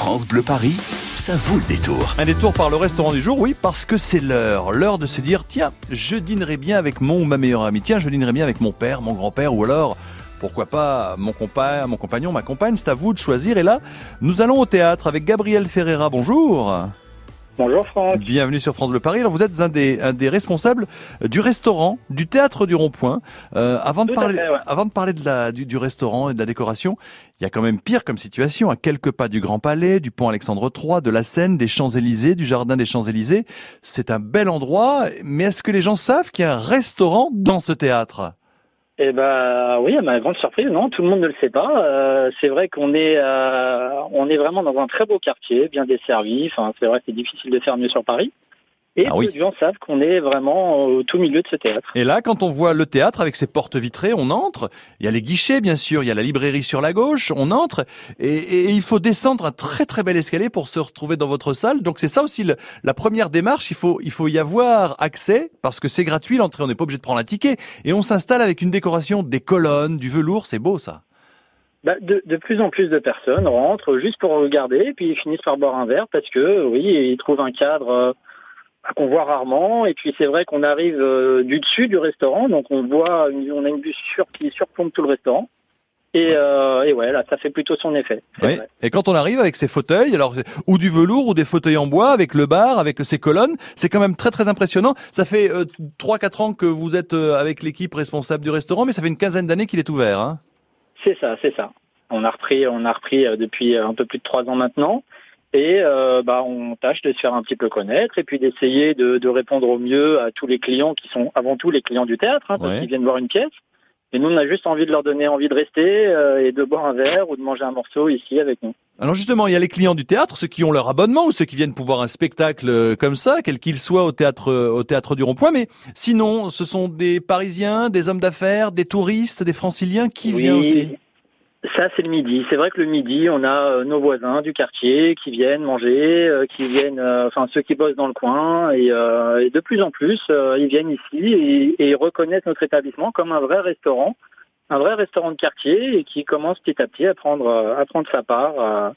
France Bleu Paris, ça vaut le détour. Un détour par le restaurant du jour, oui, parce que c'est l'heure. L'heure de se dire, tiens, je dînerai bien avec mon ou ma meilleure amie. Tiens, je dînerai bien avec mon père, mon grand-père, ou alors, pourquoi pas, mon, mon compagnon, ma compagne. C'est à vous de choisir. Et là, nous allons au théâtre avec Gabriel Ferreira. Bonjour. Bonjour Franck. Bienvenue sur France Bleu Paris. Alors vous êtes un des, un des responsables du restaurant, du théâtre du Rond-Point. Euh, avant, de parler, fait, ouais. avant de parler de la, du, du restaurant et de la décoration, il y a quand même pire comme situation. À quelques pas du Grand Palais, du pont Alexandre III, de la Seine, des Champs-Élysées, du jardin des Champs-Élysées. C'est un bel endroit. Mais est-ce que les gens savent qu'il y a un restaurant dans ce théâtre? Eh ben oui, à ma grande surprise, non, tout le monde ne le sait pas. Euh, c'est vrai qu'on est, euh, on est vraiment dans un très beau quartier, bien desservi. Enfin, c'est vrai que c'est difficile de faire mieux sur Paris. Et Ah peu oui. de gens savent qu'on est vraiment au tout milieu de ce théâtre. Et là, quand on voit le théâtre avec ses portes vitrées, on entre. Il y a les guichets, bien sûr. Il y a la librairie sur la gauche. On entre. Et, et- et il faut descendre un très très bel escalier pour se retrouver dans votre salle. Donc c'est ça aussi le- la première démarche. Il faut, il faut y avoir accès parce que c'est gratuit l'entrée. On n'est pas obligé de prendre un ticket. Et on s'installe avec une décoration, des colonnes, du velours. C'est beau ça. Bah, de, de plus en plus de personnes rentrent juste pour regarder, puis ils finissent par boire un verre parce que oui, ils trouvent un cadre euh, qu'on voit rarement. Et puis c'est vrai qu'on arrive euh, du dessus du restaurant, donc on voit, une, on a une vue sur, qui surplombe tout le restaurant. Et, euh, et ouais, là, ça fait plutôt son effet. Oui. Et quand on arrive avec ses fauteuils, alors ou du velours ou des fauteuils en bois, avec le bar, avec ses colonnes, c'est quand même très très impressionnant. Ça fait euh, trois quatre ans que vous êtes euh, avec l'équipe responsable du restaurant, mais ça fait une quinzaine d'années qu'il est ouvert. Hein. C'est ça, c'est ça. On a repris, on a repris euh, depuis un peu plus de trois ans maintenant, et euh, bah on tâche de se faire un petit peu connaître et puis d'essayer de, de répondre au mieux à tous les clients qui sont avant tout les clients du théâtre, hein, parce Ouais. qu'ils viennent voir une pièce. Et nous, on a juste envie de leur donner envie de rester euh, et de boire un verre ou de manger un morceau ici avec nous. Alors justement, il y a les clients du théâtre, ceux qui ont leur abonnement ou ceux qui viennent pour voir un spectacle euh, comme ça, quel qu'il soit au théâtre euh, au théâtre du Rond-Point. Mais sinon, ce sont des Parisiens, des hommes d'affaires, des touristes, des Franciliens qui Oui, viennent aussi? Ça, c'est le midi. C'est vrai que le midi, on a euh, nos voisins du quartier qui viennent manger, euh, qui viennent, euh, enfin ceux qui bossent dans le coin, et, euh, et de plus en plus, ils viennent ici et, et ils reconnaissent notre établissement comme un vrai restaurant, un vrai restaurant de quartier, et qui commence petit à petit à prendre, à prendre sa part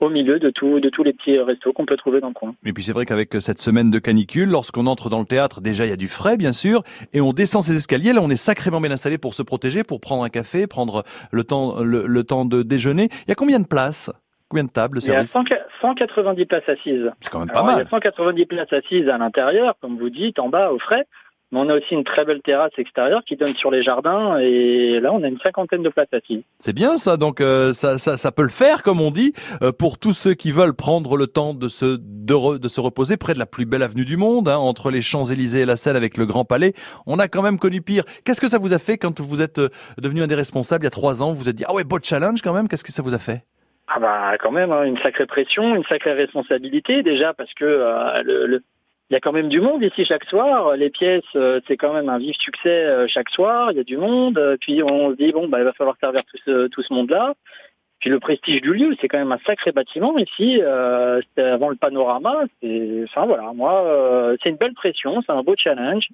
au milieu de, tout, de tous les petits restos qu'on peut trouver dans le coin. Et puis c'est vrai qu'avec cette semaine de canicule, lorsqu'on entre dans le théâtre, déjà il y a du frais bien sûr, et on descend ces escaliers, là on est sacrément bien installé pour se protéger, pour prendre un café, prendre le temps, le, le temps de déjeuner. Il y a combien de places? Combien de tables, le Il y a service? 100 190 places assises. C'est quand même pas Alors, Il y mal. a 190 places assises à l'intérieur, comme vous dites, en bas, au frais. Mais on a aussi une très belle terrasse extérieure qui donne sur les jardins. Et là, on a une cinquantaine de places assises. C'est bien ça, donc euh, ça, ça, ça peut le faire, comme on dit, euh, pour tous ceux qui veulent prendre le temps de se, de, re- de se reposer près de la plus belle avenue du monde, hein, entre les Champs-Élysées et la Seine avec le Grand Palais. On a quand même connu pire. Qu'est-ce que ça vous a fait quand vous êtes euh, devenu un des responsables il y a trois ans? Vous vous êtes dit, ah ouais, beau challenge quand même, qu'est-ce que ça vous a fait? Ah bah quand même, hein, une sacrée pression, une sacrée responsabilité déjà, parce que euh, le, le- il y a quand même du monde ici chaque soir. Les pièces, euh, c'est quand même un vif succès euh, chaque soir. Il y a du monde. Euh, Puis on se dit bon, bah il va falloir servir tout ce, tout ce monde-là. Puis le prestige du lieu, c'est quand même un sacré bâtiment ici. Euh, avant le panorama. C'est, enfin voilà, moi, euh, c'est une belle pression, c'est un beau challenge.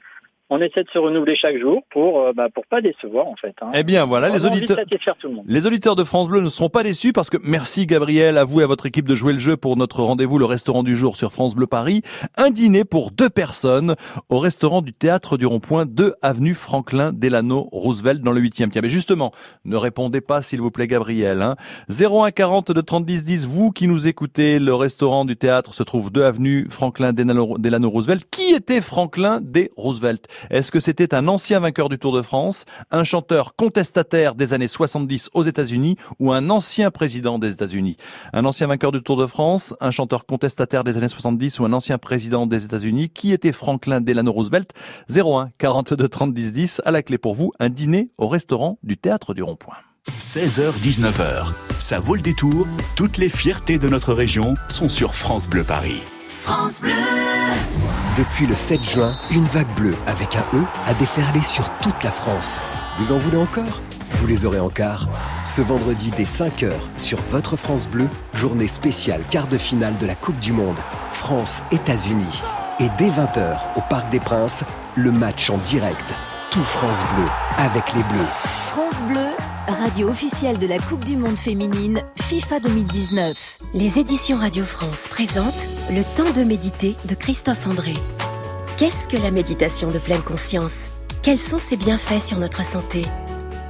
On essaie de se renouveler chaque jour pour, euh, bah, pour pas décevoir en fait. hein. Eh bien voilà, les On auditeurs... satisfaire tout le monde. Les auditeurs de France Bleu ne seront pas déçus parce que merci Gabriel, à vous et à votre équipe de jouer le jeu pour notre rendez-vous le restaurant du jour sur France Bleu Paris. Un dîner pour deux personnes au restaurant du Théâtre du Rond-Point 2 avenue Franklin Delano Roosevelt dans le 8e. Tiens, mais justement, ne répondez pas s'il vous plaît Gabriel. Hein. 01 40 de 30 10 10, vous qui nous écoutez, le restaurant du théâtre se trouve 2 avenue Franklin Delano Delano Roosevelt. Qui était Franklin D. Roosevelt? Est-ce que c'était un ancien vainqueur du Tour de France, un chanteur contestataire des années 70 aux États-Unis ou un ancien président des États-Unis? Un ancien vainqueur du Tour de France, un chanteur contestataire des années 70 ou un ancien président des États-Unis? Qui était Franklin Delano Roosevelt? 01 42 30 10 10 à la clé pour vous un dîner au restaurant du Théâtre du Rond-Point. 16h-19h, ça vaut le détour. Toutes les fiertés de notre région sont sur France Bleu Paris. Depuis le 7 juin, une vague bleue avec un E a déferlé sur toute la France. Vous en voulez encore? Vous les aurez en quart. Ce vendredi dès 5h sur votre France Bleu, journée spéciale quart de finale de la Coupe du Monde. France-États-Unis. Et dès 20h au Parc des Princes, le match en direct. Tout France Bleu avec les Bleus. Radio officielle de la Coupe du Monde féminine FIFA 2019. Les éditions Radio France présentent Le temps de méditer de Christophe André. Qu'est-ce que la méditation de pleine conscience? Quels sont ses bienfaits sur notre santé?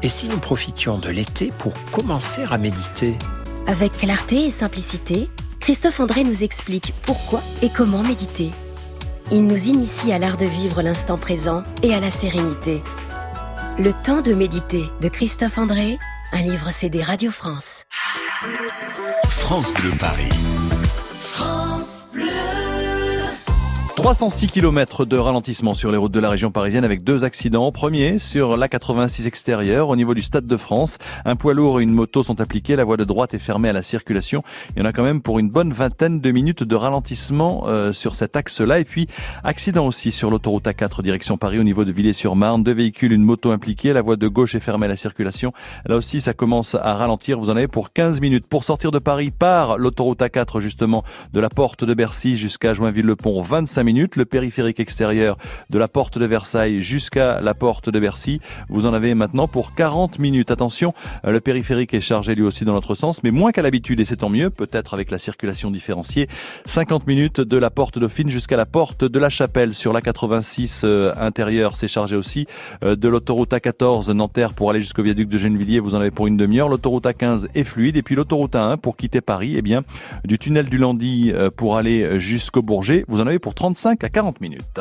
Et si nous profitions de l'été pour commencer à méditer? Avec clarté et simplicité, Christophe André nous explique pourquoi et comment méditer. Il nous initie à l'art de vivre l'instant présent et à la sérénité. Le temps de méditer de Christophe André, un livre CD Radio France. France Bleu Paris. 306 km de ralentissement sur les routes de la région parisienne avec deux accidents. Premier sur la 86 extérieure au niveau du Stade de France. Un poids lourd et une moto sont appliqués. La voie de droite est fermée à la circulation. Il y en a quand même pour une bonne vingtaine de minutes de ralentissement euh, sur cet axe-là. Et puis accident aussi sur l'autoroute A4 direction Paris au niveau de Villers-sur-Marne. Deux véhicules, une moto impliquée. La voie de gauche est fermée à la circulation. Là aussi, ça commence à ralentir. Vous en avez pour 15 minutes pour sortir de Paris par l'autoroute A4 justement de la porte de Bercy jusqu'à Joinville-le-Pont. 25 minutes le périphérique extérieur de la porte de Versailles jusqu'à la porte de Bercy. Vous en avez maintenant pour 40 minutes. Attention, euh, le périphérique est chargé lui aussi dans notre sens, mais moins qu'à l'habitude et c'est tant mieux, peut-être avec la circulation différenciée. 50 minutes de la porte Dauphine jusqu'à la porte de la Chapelle sur la 86 euh, intérieure, c'est chargé aussi. Euh, de l'autoroute A14 Nanterre pour aller jusqu'au viaduc de Gennevilliers, vous en avez pour une demi-heure. L'autoroute A15 est fluide et puis l'autoroute A1 pour quitter Paris, eh bien, du tunnel du Landy pour aller jusqu'au Bourget, vous en avez pour 35 à 40 minutes.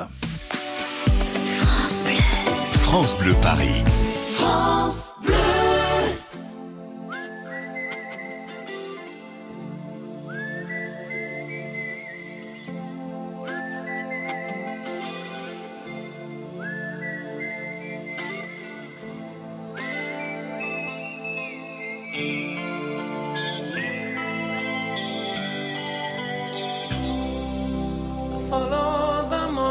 France Bleu. France Bleu Paris. France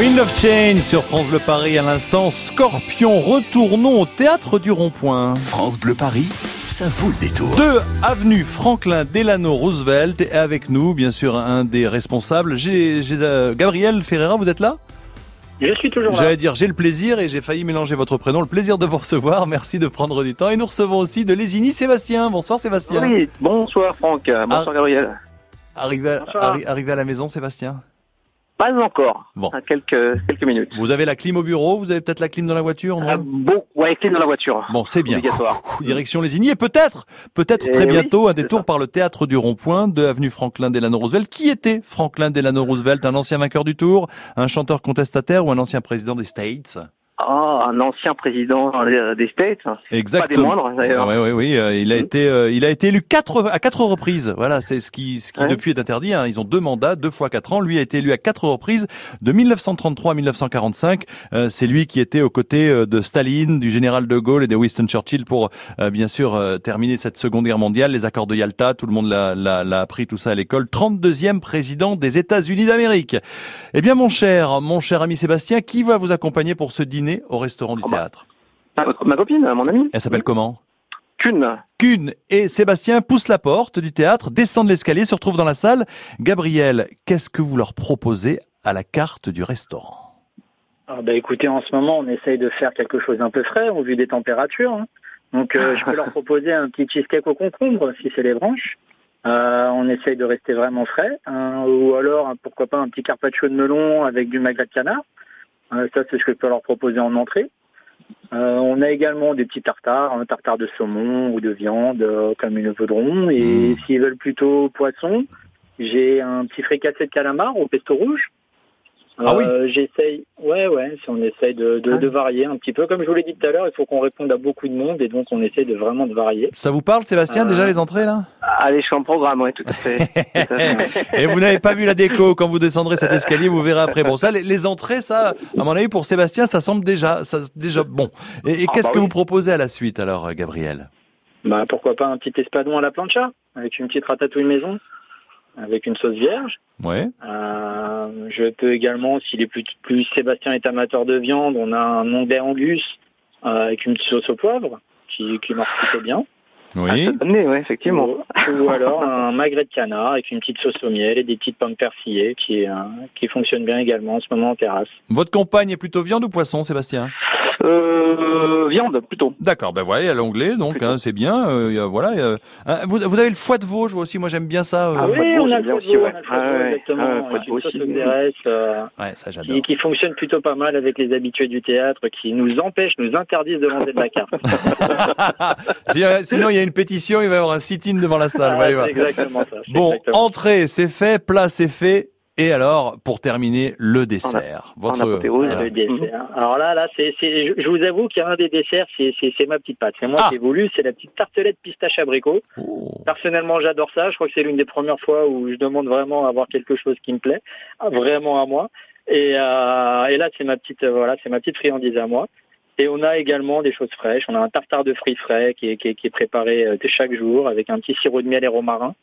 Wind of Change sur France Bleu Paris à l'instant. Scorpion, retournons au théâtre du Rond-Point. France Bleu Paris, ça vaut le détour. 2 avenue Franklin Delano Roosevelt et avec nous, bien sûr, un des responsables. J'ai, euh, Gabriel Ferreira, vous êtes là? Je suis toujours là. J'allais dire j'ai le plaisir et j'ai failli mélanger votre prénom. Le plaisir de vous recevoir. Merci de prendre du temps. Et nous recevons aussi de Lésigny Sébastien. Bonsoir Sébastien. Oui, bonsoir Franck, bonsoir Ah. Gabriel. Arrivé, à, Bonsoir. arri- arrivé à la maison Sébastien? Pas encore, Bon. à quelques, quelques minutes. Vous avez la clim au bureau, vous avez peut-être la clim dans la voiture, non Ah, bon, ouais, clé dans la voiture. Bon, c'est bien. Obligatoire. Direction Lésigny et peut-être, peut-être Eh très oui, bientôt un détour par le théâtre du Rond-Point de avenue Franklin Delano Roosevelt. Qui était Franklin Delano Roosevelt? Un ancien vainqueur du Tour, un chanteur contestataire ou un ancien président des States? Ah, un ancien président euh, des States. Exactement. Pas des moindres, d'ailleurs. Oui, oui, oui. euh, il a Mhm. été, euh, il a été élu quatre à quatre reprises. Voilà, c'est ce qui, ce qui Ouais. depuis est interdit. hein. Ils ont deux mandats, deux fois quatre ans. Lui a été élu à quatre reprises, de 1933 à 1945. Euh, c'est lui qui était aux côtés de Staline, du général de Gaulle et de Winston Churchill pour, euh, bien sûr, terminer cette Seconde Guerre mondiale, les accords de Yalta. Tout le monde l'a, l'a, l'a appris tout ça à l'école. 32e président des États-Unis d'Amérique. Eh bien, mon cher, mon cher ami Sébastien, qui va vous accompagner pour ce dîner au restaurant du Oh bah. théâtre ma copine, mon ami. Elle s'appelle comment? Kuhn. Kuhn et Sébastien poussent la porte du théâtre, descendent l'escalier, se retrouvent dans la salle. Gabriel, qu'est-ce que vous leur proposez à la carte du restaurant? Ah bah écoutez, en ce moment, on essaye de faire quelque chose d'un peu frais au vu des températures. hein. Donc euh, je peux leur proposer un petit cheesecake au concombre si c'est les branches. Euh, on essaye de rester vraiment frais. hein, ou alors, pourquoi pas un petit carpaccio de melon avec du magret de canard. Ça, c'est ce que je peux leur proposer en entrée. Euh, on a également des petits tartares, un tartare de saumon ou de viande, euh, comme ils le voudront. Et Mm. s'ils veulent plutôt poisson, j'ai un petit fricassé de calamar au pesto rouge. Ah oui. Euh, J'essaye, ouais, ouais, si on essaye de, de, de varier un petit peu. Comme je vous l'ai dit tout à l'heure, il faut qu'on réponde à beaucoup de monde et donc on essaie de vraiment de varier. Ça vous parle, Sébastien, Euh, déjà les entrées là? Allez, je suis en programme, oui, tout à fait. Tout à fait. Et vous n'avez pas vu la déco quand vous descendrez cet escalier, vous verrez après. Bon, ça, les, les entrées, ça, à mon avis, pour Sébastien, ça semble déjà, ça, déjà bon. Et, et Ah, qu'est-ce bah que oui. vous proposez à la suite alors, euh, Gabriel? Bah, pourquoi pas un petit espadon à la plancha avec une petite ratatouille maison, avec une sauce vierge. Ouais. Euh, je peux également, s'il est plus, plus Sébastien est amateur de viande, on a un onglet angus euh, avec une petite sauce au poivre qui, qui marche plutôt bien. Ah, Oui. nez, ouais, effectivement. Ou, ou alors un magret de canard avec une petite sauce au miel et des petites pommes persillées qui, euh, qui fonctionnent bien également en ce moment en terrasse. Votre compagne est plutôt viande ou poisson, Sébastien? Euh, viande, plutôt. D'accord, ben voilà, il y a l'onglet, donc hein, c'est bien. euh, il y a- voilà. il y a- hein, vous, vous avez le foie de veau, je vois aussi. Moi, j'aime bien ça. euh. Ah oui, on a le foie de aussi, veau, ouais. on a le foie de veau, Ah ouais, exactement, ah ouais, une sauce euh, Ouais, ça j'adore. qui, qui fonctionne plutôt pas mal avec les habitués du théâtre, qui nous empêchent, nous interdisent de manger de la carte. Si, euh, Sinon, il y a une pétition, il va y avoir un sit-in devant la salle. Ah, c'est exactement ça. Bon, exactement. entrée, c'est fait, plat, c'est fait. Et alors, pour terminer, le dessert. en apothéose, voilà. Le dessert. Alors là, là, c'est, c'est, je vous avoue qu'il y a un des desserts, c'est, c'est, c'est ma petite pâte. C'est moi Ah. qui ai voulu, c'est la petite tartelette pistache abricot. Oh. Personnellement, j'adore ça. Je crois que c'est l'une des premières fois où je demande vraiment à avoir quelque chose qui me plaît, vraiment à moi. Et, euh, et là, c'est ma petite, euh, voilà, c'est ma petite friandise à moi. Et on a également des choses fraîches. On a un tartare de fruits frais qui est, préparé euh, chaque jour avec un petit sirop de miel et romarin.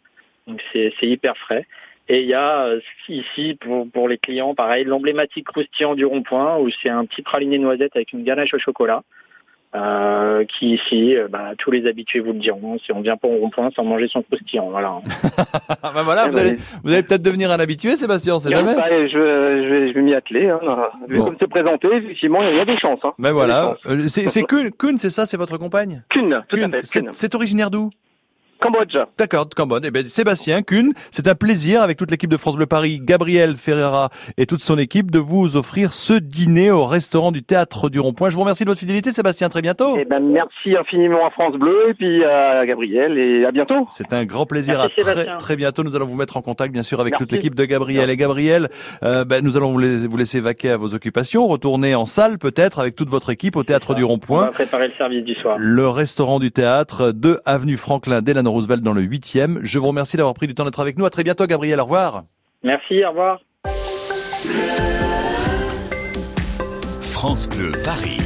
Donc c'est, c'est hyper frais. Et il y a euh, ici pour, pour les clients, pareil, l'emblématique croustillant du rond-point où c'est un petit praliné noisette avec une ganache au chocolat. Euh, qui ici, euh, bah, tous les habitués vous le diront, si on vient pas au rond-point sans manger son croustillant, voilà. bah voilà, Eh vous ben, allez, vous allez peut-être devenir un habitué, Sébastien, on sait jamais. je, je vais, m'y atteler. Hein. Bon. comme c'est présenté, effectivement, il y a des chances. Hein. Ben voilà. Euh, c'est Kuhn, c'est ça, c'est votre compagne? Kuhn, tout à fait. Kuhn. c'est originaire d'où? Cambodge. D'accord, de Cambodge. Eh ben, Sébastien Kuhn, c'est un plaisir avec toute l'équipe de France Bleu Paris, Gabriel Ferreira et toute son équipe de vous offrir ce dîner au restaurant du Théâtre du Rond-Point. Je vous remercie de votre fidélité, Sébastien. Très bientôt. Eh ben, merci infiniment à France Bleu et puis à Gabriel et à bientôt. C'est un grand plaisir. Merci, à très, très bientôt. Nous allons vous mettre en contact, bien sûr, avec Merci. toute l'équipe de Gabriel. Et Gabriel, euh, ben, nous allons vous laisser, vaquer à vos occupations, retourner en salle peut-être avec toute votre équipe au Théâtre du On va Rond-Point. préparer le service du soir. Le restaurant du théâtre, 2 avenue Franklin Roosevelt dans le 8e. Je vous remercie d'avoir pris du temps d'être avec nous. À très bientôt, Gabriel. Au revoir. Merci, au revoir. France Bleu Paris.